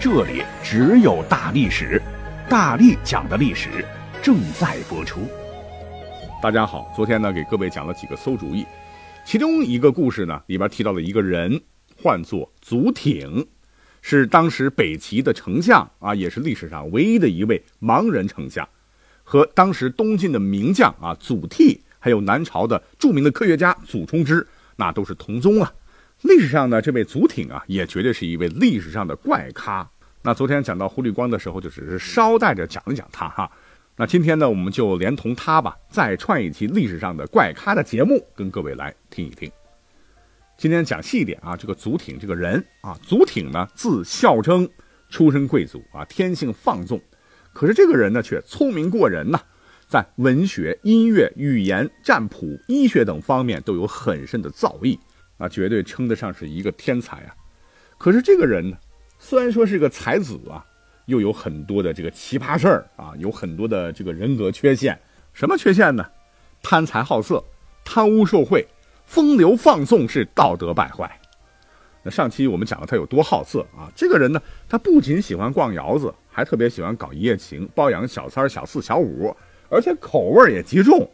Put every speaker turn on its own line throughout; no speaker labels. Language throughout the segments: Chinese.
这里只有大历史，大力讲的历史正在播出。
大家好，昨天呢给各位讲了几个馊主意，其中一个故事呢里边提到了一个人，唤作祖挺，是当时北齐的丞相啊，也是历史上唯一的一位盲人丞相，和当时东晋的名将啊祖逖，还有南朝的著名的科学家祖冲之，那都是同宗啊。历史上呢，这位祖挺啊，也绝对是一位历史上的怪咖。那昨天讲到胡律光的时候，就只是捎带着讲一讲他哈。那今天呢，我们就连同他吧，再串一期历史上的怪咖的节目，跟各位来听一听。今天讲细一点啊，这个祖挺这个人啊，祖挺呢，字孝征，出身贵族啊，天性放纵。可是这个人呢，却聪明过人呐，在文学、音乐、语言、占卜、医学等方面都有很深的造诣。啊，绝对称得上是一个天才啊！可是这个人呢，虽然说是个才子啊，又有很多的这个奇葩事儿啊，有很多的这个人格缺陷。什么缺陷呢？贪财好色、贪污受贿、风流放纵，是道德败坏。那上期我们讲了他有多好色啊！这个人呢，他不仅喜欢逛窑子，还特别喜欢搞一夜情、包养小三、小四、小五，而且口味也极重。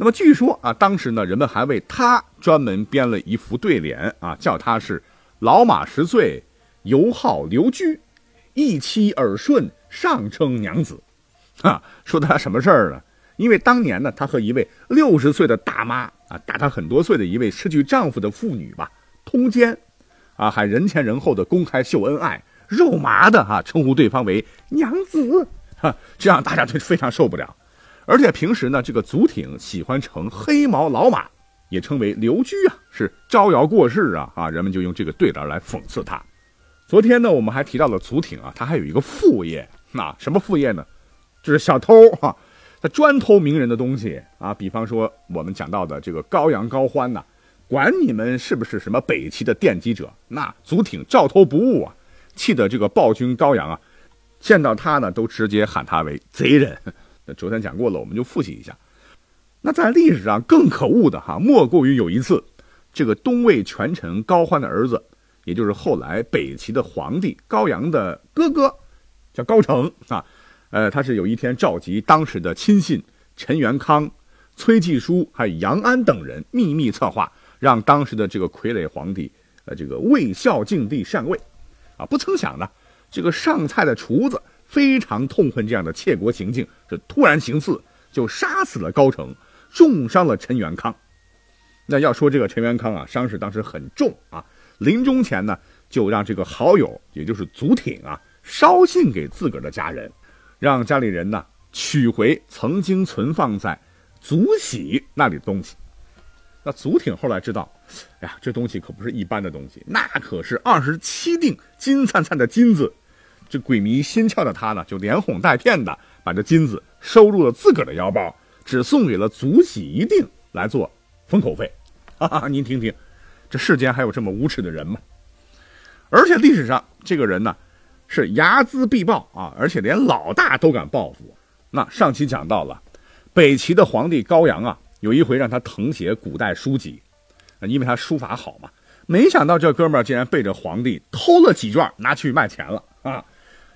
那么据说啊，当时呢，人们还为他专门编了一副对联啊，叫他是老马十岁，油好留居，一妻耳顺，上称娘子。啊，说他什么事儿呢？因为当年呢，他和一位六十岁的大妈啊，大他很多岁的一位失去丈夫的妇女吧，通奸，啊，还人前人后的公开秀恩爱，肉麻的哈称呼对方为娘子，哈，这样大家就非常受不了。而且平时呢，这个祖挺喜欢乘黑毛老马，也称为刘居啊，是招摇过市啊啊！人们就用这个对联来讽刺他。昨天呢，我们还提到了祖挺啊，他还有一个副业，那什么副业呢？就是小偷哈，他专偷名人的东西啊。比方说我们讲到的这个高阳高欢呐，管你们是不是什么北齐的奠基者，那祖挺照偷不误啊，气得这个暴君高阳啊，见到他呢都直接喊他为贼人。昨天讲过了，我们就复习一下。那在历史上更可恶的哈，莫过于有一次，这个东魏权臣高欢的儿子，也就是后来北齐的皇帝高阳的哥哥，叫高澄啊。呃，他是有一天召集当时的亲信陈元康、崔继书还有杨安等人，秘密策划，让当时的这个傀儡皇帝，呃，这个魏孝敬帝上位。啊，不曾想呢，这个上菜的厨子。非常痛恨这样的窃国行径，这突然行刺，就杀死了高澄，重伤了陈元康。那要说这个陈元康啊，伤势当时很重啊。临终前呢，就让这个好友，也就是祖挺啊，捎信给自个儿的家人，让家里人呢取回曾经存放在祖玺那里的东西。那祖挺后来知道，哎呀，这东西可不是一般的东西，那可是二十七锭金灿灿的金子。这鬼迷心窍的他呢，就连哄带骗的把这金子收入了自个儿的腰包，只送给了祖喜一定来做封口费。哈哈，您听听，这世间还有这么无耻的人吗？而且历史上这个人呢，是睚眦必报啊，而且连老大都敢报复。那上期讲到了，北齐的皇帝高阳啊，有一回让他誊写古代书籍，因为他书法好嘛，没想到这哥们儿竟然背着皇帝偷了几卷拿去卖钱了啊！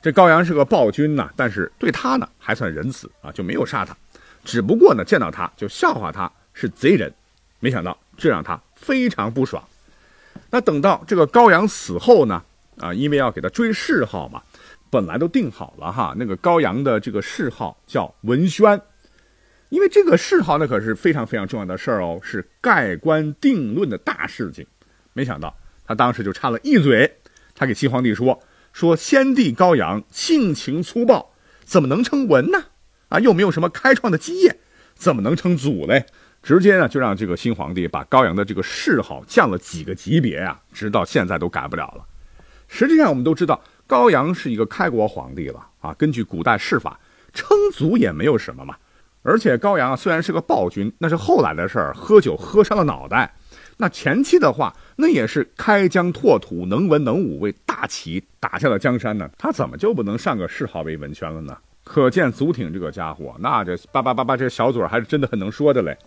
这高阳是个暴君呐，但是对他呢还算仁慈啊，就没有杀他，只不过呢见到他就笑话他是贼人，没想到这让他非常不爽。那等到这个高阳死后呢，啊，因为要给他追谥号嘛，本来都定好了哈，那个高阳的这个谥号叫文宣，因为这个谥号那可是非常非常重要的事儿哦，是盖棺定论的大事情。没想到他当时就插了一嘴，他给齐皇帝说。说先帝高阳性情粗暴，怎么能称文呢？啊，又没有什么开创的基业，怎么能称祖嘞？直接呢就让这个新皇帝把高阳的这个谥号降了几个级别啊，直到现在都改不了了。实际上我们都知道，高阳是一个开国皇帝了啊，根据古代谥法，称祖也没有什么嘛。而且高阳虽然是个暴君，那是后来的事儿，喝酒喝伤了脑袋。那前期的话，那也是开疆拓土，能文能武，为大齐打下了江山呢。他怎么就不能上个谥号为文宣了呢？可见祖挺这个家伙，那这叭叭叭叭，这小嘴还是真的很能说的嘞。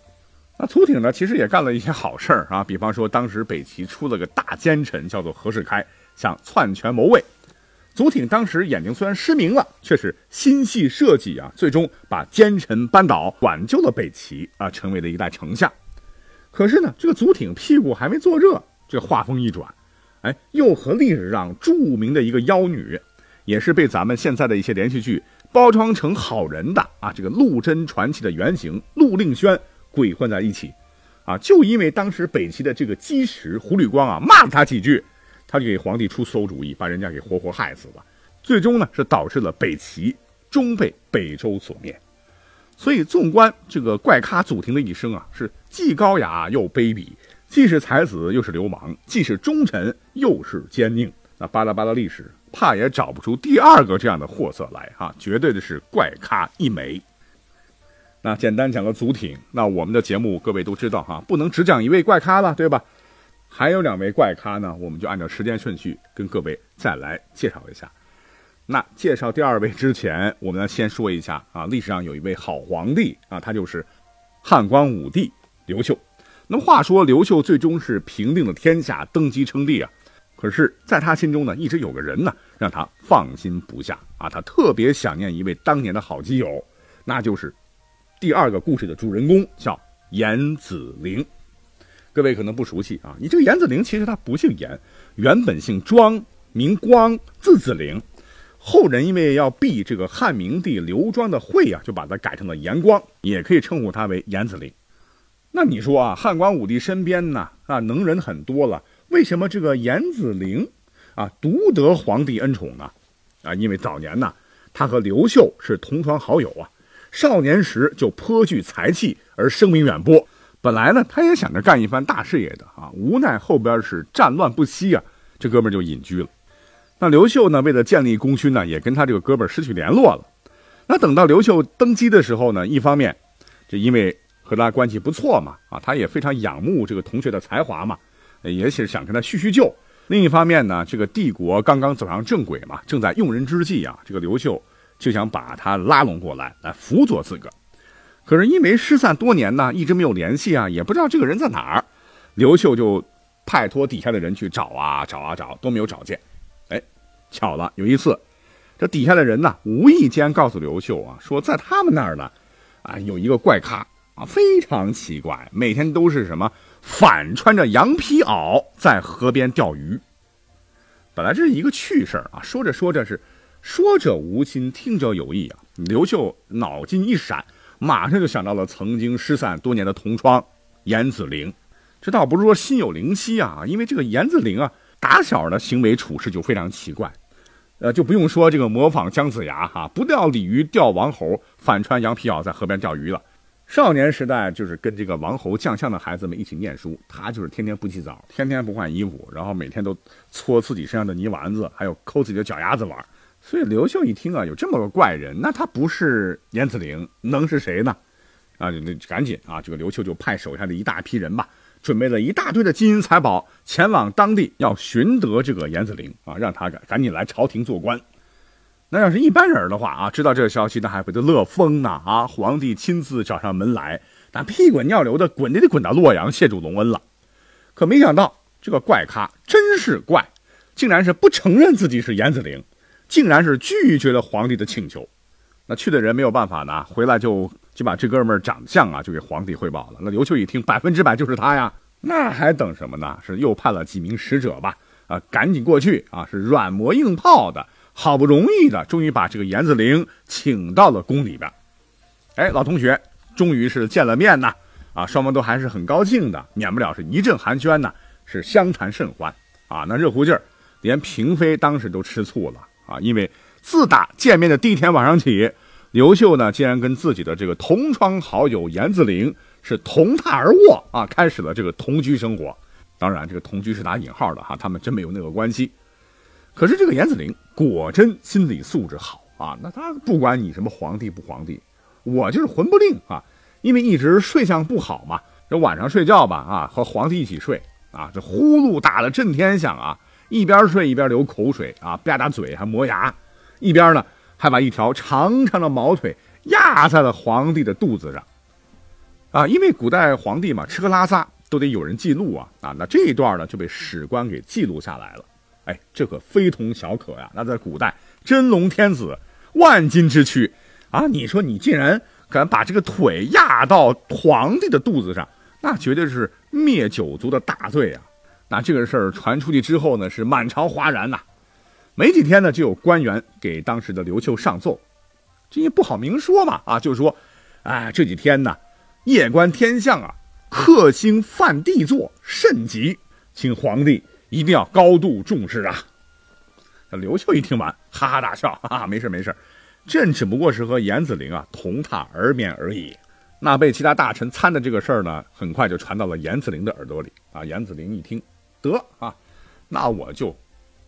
那祖挺呢，其实也干了一些好事儿啊，比方说当时北齐出了个大奸臣，叫做何世开，想篡权谋位。祖挺当时眼睛虽然失明了，却是心系社稷啊，最终把奸臣扳倒，挽救了北齐啊，成为了一代丞相。可是呢，这个祖挺屁股还没坐热，这话锋一转，哎，又和历史上著名的一个妖女，也是被咱们现在的一些连续剧包装成好人的啊，这个陆贞传奇的原型陆令轩鬼混在一起，啊，就因为当时北齐的这个基石胡律光啊骂了他几句，他就给皇帝出馊主意，把人家给活活害死了，最终呢是导致了北齐终被北周所灭。所以，纵观这个怪咖祖庭的一生啊，是既高雅又卑鄙，既是才子又是流氓，既是忠臣又是奸佞。那巴拉巴拉历史，怕也找不出第二个这样的货色来哈，绝对的是怪咖一枚。那简单讲个祖挺，那我们的节目各位都知道哈，不能只讲一位怪咖了，对吧？还有两位怪咖呢，我们就按照时间顺序跟各位再来介绍一下。那介绍第二位之前，我们要先说一下啊，历史上有一位好皇帝啊，他就是汉光武帝刘秀。那么话说，刘秀最终是平定了天下，登基称帝啊。可是，在他心中呢，一直有个人呢，让他放心不下啊。他特别想念一位当年的好基友，那就是第二个故事的主人公，叫严子陵。各位可能不熟悉啊，你这个严子陵其实他不姓严，原本姓庄，名光，字子陵。后人因为要避这个汉明帝刘庄的讳啊，就把它改成了严光，也可以称呼他为严子陵。那你说啊，汉光武帝身边呢啊能人很多了，为什么这个严子陵啊独得皇帝恩宠呢？啊，因为早年呢他和刘秀是同窗好友啊，少年时就颇具才气而声名远播。本来呢他也想着干一番大事业的啊，无奈后边是战乱不息啊，这哥们就隐居了。那刘秀呢？为了建立功勋呢，也跟他这个哥们失去联络了。那等到刘秀登基的时候呢，一方面，就因为和他关系不错嘛，啊，他也非常仰慕这个同学的才华嘛，也是想跟他叙叙旧。另一方面呢，这个帝国刚刚走上正轨嘛，正在用人之际啊，这个刘秀就想把他拉拢过来，来辅佐自个。可是因为失散多年呢，一直没有联系啊，也不知道这个人在哪儿。刘秀就派托底下的人去找啊找啊找，都没有找见。巧了，有一次，这底下的人呢，无意间告诉刘秀啊，说在他们那儿呢，啊，有一个怪咖啊，非常奇怪，每天都是什么反穿着羊皮袄在河边钓鱼。本来这是一个趣事啊，说着说着是说者无心，听者有意啊。刘秀脑筋一闪，马上就想到了曾经失散多年的同窗严子陵。这倒不是说心有灵犀啊，因为这个严子陵啊。打小的行为处事就非常奇怪，呃，就不用说这个模仿姜子牙哈，不钓鲤鱼钓王猴，反穿羊皮袄在河边钓鱼了。少年时代就是跟这个王侯将相的孩子们一起念书，他就是天天不洗澡，天天不换衣服，然后每天都搓自己身上的泥丸子，还有抠自己的脚丫子玩。所以刘秀一听啊，有这么个怪人，那他不是严子陵，能是谁呢？啊，那赶紧啊，这个刘秀就派手下的一大批人吧。准备了一大堆的金银财宝，前往当地要寻得这个严子陵啊，让他赶赶紧来朝廷做官。那要是一般人的话啊，知道这个消息，那还会得乐疯呢啊！皇帝亲自找上门来，那屁滚尿流的滚的得滚到洛阳谢主隆恩了。可没想到这个怪咖真是怪，竟然是不承认自己是严子陵，竟然是拒绝了皇帝的请求。那去的人没有办法呢，回来就。就把这哥们儿长相啊，就给皇帝汇报了。那刘秀一听，百分之百就是他呀，那还等什么呢？是又派了几名使者吧，啊，赶紧过去啊，是软磨硬泡的，好不容易的，终于把这个严子陵请到了宫里边。哎，老同学，终于是见了面呐，啊，双方都还是很高兴的，免不了是一阵寒暄呐，是相谈甚欢啊。那热乎劲儿，连嫔妃当时都吃醋了啊，因为自打见面的第一天晚上起。刘秀呢，竟然跟自己的这个同窗好友严子陵是同榻而卧啊，开始了这个同居生活。当然，这个同居是打引号的哈，他们真没有那个关系。可是这个严子陵果真心理素质好啊，那他不管你什么皇帝不皇帝，我就是魂不吝啊，因为一直睡相不好嘛，这晚上睡觉吧啊，和皇帝一起睡啊，这呼噜打得震天响啊，一边睡一边流口水啊，吧嗒嘴还磨牙，一边呢还把一条长长的毛腿压在了皇帝的肚子上。啊，因为古代皇帝嘛，吃喝拉撒都得有人记录啊啊，那这一段呢就被史官给记录下来了。哎，这可非同小可呀！那在古代，真龙天子，万金之躯啊，你说你竟然敢把这个腿压到皇帝的肚子上，那绝对是灭九族的大罪啊！那这个事儿传出去之后呢，是满朝哗然呐。没几天呢，就有官员给当时的刘秀上奏，这也不好明说嘛啊，就是说，哎，这几天呢。夜观天象啊，克星犯地座甚急，请皇帝一定要高度重视啊！刘秀一听完，哈哈大笑，哈哈，没事没事，朕只不过是和严子陵啊同榻而眠而已。那被其他大臣参的这个事儿呢，很快就传到了严子陵的耳朵里啊。严子陵一听，得啊，那我就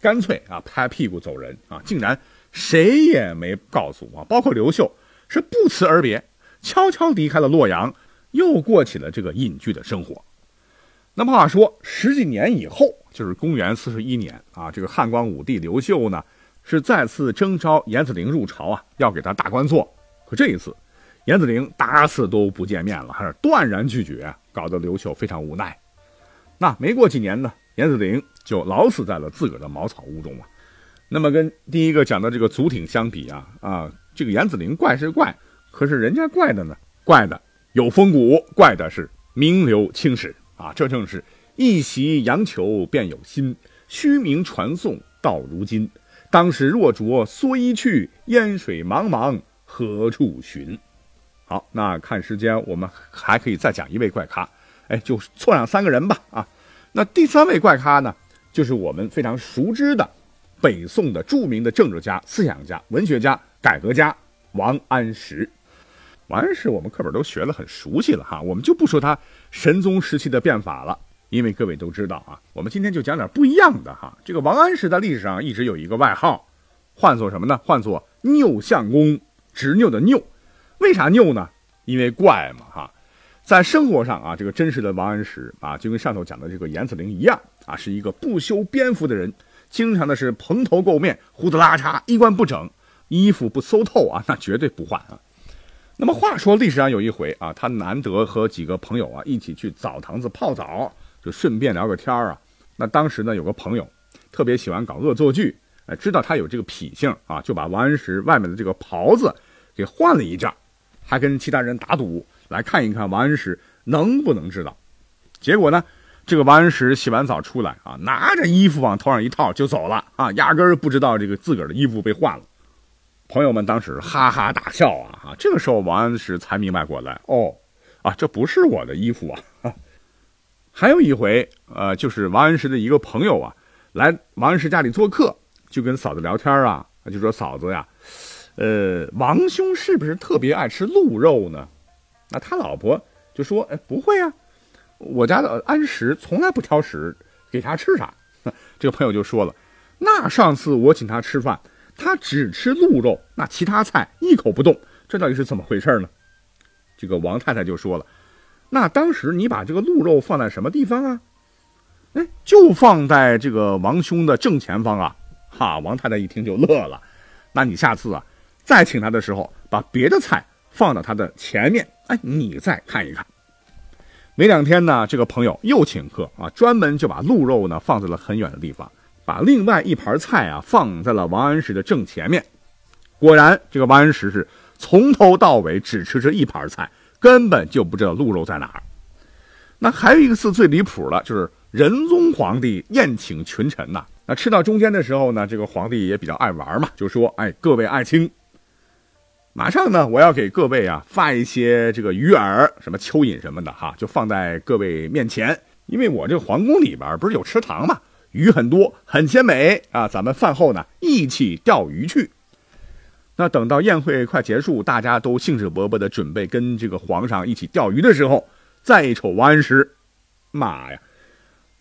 干脆啊拍屁股走人啊！竟然谁也没告诉我，包括刘秀，是不辞而别，悄悄离开了洛阳。又过起了这个隐居的生活。那么话说，十几年以后，就是公元四十一年啊，这个汉光武帝刘秀呢，是再次征召严子陵入朝啊，要给他大官做。可这一次，严子陵打死都不见面了，还是断然拒绝，搞得刘秀非常无奈。那没过几年呢，严子陵就老死在了自个儿的茅草屋中啊。那么跟第一个讲的这个祖挺相比啊啊，这个严子陵怪是怪，可是人家怪的呢，怪的。有风骨，怪的是名留青史啊！这正是一袭阳裘便有心，虚名传颂到如今。当时若着蓑衣去，烟水茫茫何处寻？好，那看时间，我们还可以再讲一位怪咖，哎，就凑上三个人吧啊！那第三位怪咖呢，就是我们非常熟知的北宋的著名的政治家、思想家、文学家、改革家王安石。王安石，我们课本都学了，很熟悉了哈，我们就不说他神宗时期的变法了，因为各位都知道啊。我们今天就讲点不一样的哈。这个王安石在历史上一直有一个外号，唤作什么呢？唤作拗相公，执拗的拗。为啥拗呢？因为怪嘛哈。在生活上啊，这个真实的王安石啊，就跟上头讲的这个严子陵一样啊，是一个不修边幅的人，经常的是蓬头垢面，胡子拉碴，衣冠不整，衣服不搜透啊，那绝对不换啊。那么话说，历史上有一回啊，他难得和几个朋友啊一起去澡堂子泡澡，就顺便聊个天啊。那当时呢，有个朋友特别喜欢搞恶作剧，哎，知道他有这个脾性啊，就把王安石外面的这个袍子给换了一件，还跟其他人打赌，来看一看王安石能不能知道。结果呢，这个王安石洗完澡出来啊，拿着衣服往头上一套就走了啊，压根儿不知道这个自个儿的衣服被换了。朋友们当时哈哈大笑啊！啊，这个时候王安石才明白过来，哦，啊，这不是我的衣服啊！还有一回，呃，就是王安石的一个朋友啊，来王安石家里做客，就跟嫂子聊天啊，就说嫂子呀，呃，王兄是不是特别爱吃鹿肉呢？那他老婆就说，哎，不会啊，我家的安石从来不挑食，给他吃啥？这个朋友就说了，那上次我请他吃饭。他只吃鹿肉，那其他菜一口不动，这到底是怎么回事呢？这个王太太就说了：“那当时你把这个鹿肉放在什么地方啊？哎，就放在这个王兄的正前方啊！”哈，王太太一听就乐了。那你下次啊，再请他的时候，把别的菜放到他的前面，哎，你再看一看。没两天呢，这个朋友又请客啊，专门就把鹿肉呢放在了很远的地方。把另外一盘菜啊放在了王安石的正前面，果然，这个王安石是从头到尾只吃这一盘菜，根本就不知道鹿肉在哪儿。那还有一个次最离谱的，就是仁宗皇帝宴请群臣呐。那吃到中间的时候呢，这个皇帝也比较爱玩嘛，就说：“哎，各位爱卿，马上呢，我要给各位啊发一些这个鱼饵，什么蚯蚓什么的哈，就放在各位面前，因为我这个皇宫里边不是有池塘嘛。”鱼很多，很鲜美啊！咱们饭后呢一起钓鱼去。那等到宴会快结束，大家都兴致勃勃的准备跟这个皇上一起钓鱼的时候，再一瞅王安石，妈呀，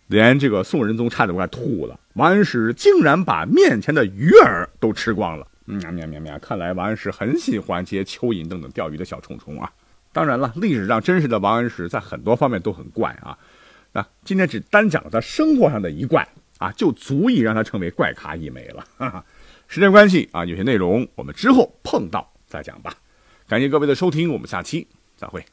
连这个宋仁宗差点快吐了。王安石竟然把面前的鱼饵都吃光了。喵喵喵喵！看来王安石很喜欢这些蚯蚓等等钓鱼的小虫虫啊。当然了，历史上真实的王安石在很多方面都很怪啊。那今天只单讲了他生活上的一怪啊，就足以让他成为怪咖一枚了。哈哈。时间关系啊，有些内容我们之后碰到再讲吧。感谢各位的收听，我们下期再会。